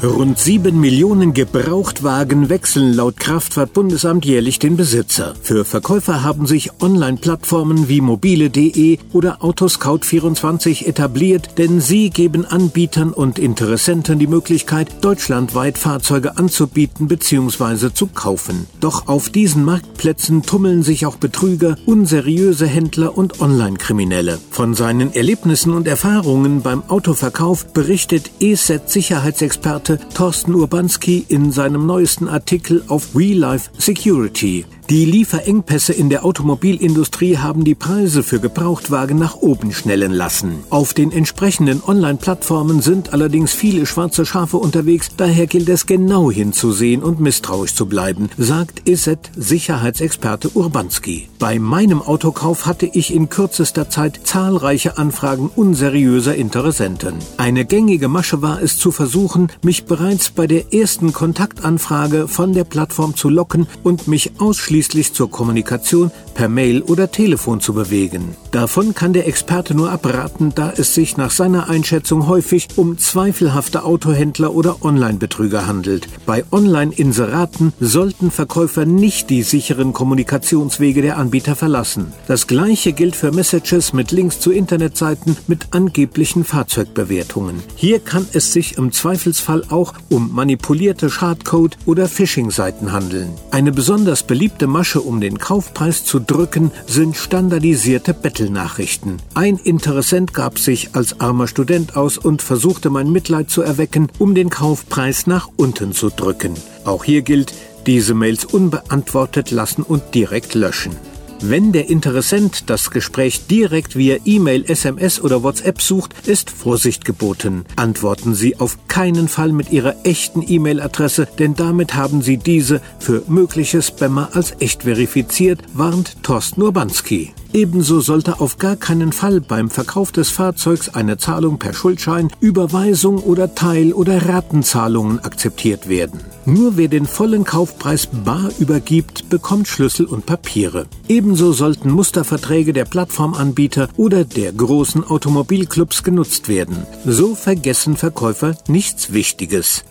Rund sieben Millionen Gebrauchtwagen wechseln laut Kraftfahrtbundesamt jährlich den Besitzer. Für Verkäufer haben sich Online-Plattformen wie mobile.de oder Autoscout24 etabliert, denn sie geben Anbietern und Interessenten die Möglichkeit, deutschlandweit Fahrzeuge anzubieten bzw. zu kaufen. Doch auf diesen Marktplätzen tummeln sich auch Betrüger, unseriöse Händler und Online-Kriminelle. Von seinen Erlebnissen und Erfahrungen beim Autoverkauf berichtet ESET-Sicherheitsexperte Experte Thorsten Urbanski in seinem neuesten Artikel auf We Life Security. Die Lieferengpässe in der Automobilindustrie haben die Preise für Gebrauchtwagen nach oben schnellen lassen. Auf den entsprechenden Online-Plattformen sind allerdings viele schwarze Schafe unterwegs, daher gilt es genau hinzusehen und misstrauisch zu bleiben, sagt ISET Sicherheitsexperte Urbanski. Bei meinem Autokauf hatte ich in kürzester Zeit zahlreiche Anfragen unseriöser Interessenten. Eine gängige Masche war es zu versuchen, mich bereits bei der ersten Kontaktanfrage von der Plattform zu locken und mich ausschließlich ausschließlich zur Kommunikation per Mail oder Telefon zu bewegen. Davon kann der Experte nur abraten, da es sich nach seiner Einschätzung häufig um zweifelhafte Autohändler oder Online-Betrüger handelt. Bei Online-Inseraten sollten Verkäufer nicht die sicheren Kommunikationswege der Anbieter verlassen. Das gleiche gilt für Messages mit Links zu Internetseiten mit angeblichen Fahrzeugbewertungen. Hier kann es sich im Zweifelsfall auch um manipulierte Schadcode oder Phishing-Seiten handeln. Eine besonders beliebte Masche, um den Kaufpreis zu drücken, sind standardisierte Bettelnachrichten. Ein Interessent gab sich als armer Student aus und versuchte mein Mitleid zu erwecken, um den Kaufpreis nach unten zu drücken. Auch hier gilt, diese Mails unbeantwortet lassen und direkt löschen. Wenn der Interessent das Gespräch direkt via E-Mail, SMS oder WhatsApp sucht, ist Vorsicht geboten. Antworten Sie auf keinen Fall mit Ihrer echten E-Mail-Adresse, denn damit haben Sie diese für mögliche Spammer als echt verifiziert, warnt Thorsten Urbanski. Ebenso sollte auf gar keinen Fall beim Verkauf des Fahrzeugs eine Zahlung per Schuldschein, Überweisung oder Teil- oder Ratenzahlungen akzeptiert werden. Nur wer den vollen Kaufpreis bar übergibt, bekommt Schlüssel und Papiere. Ebenso sollten Musterverträge der Plattformanbieter oder der großen Automobilclubs genutzt werden. So vergessen Verkäufer nichts Wichtiges.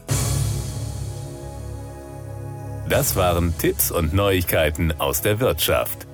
Das waren Tipps und Neuigkeiten aus der Wirtschaft.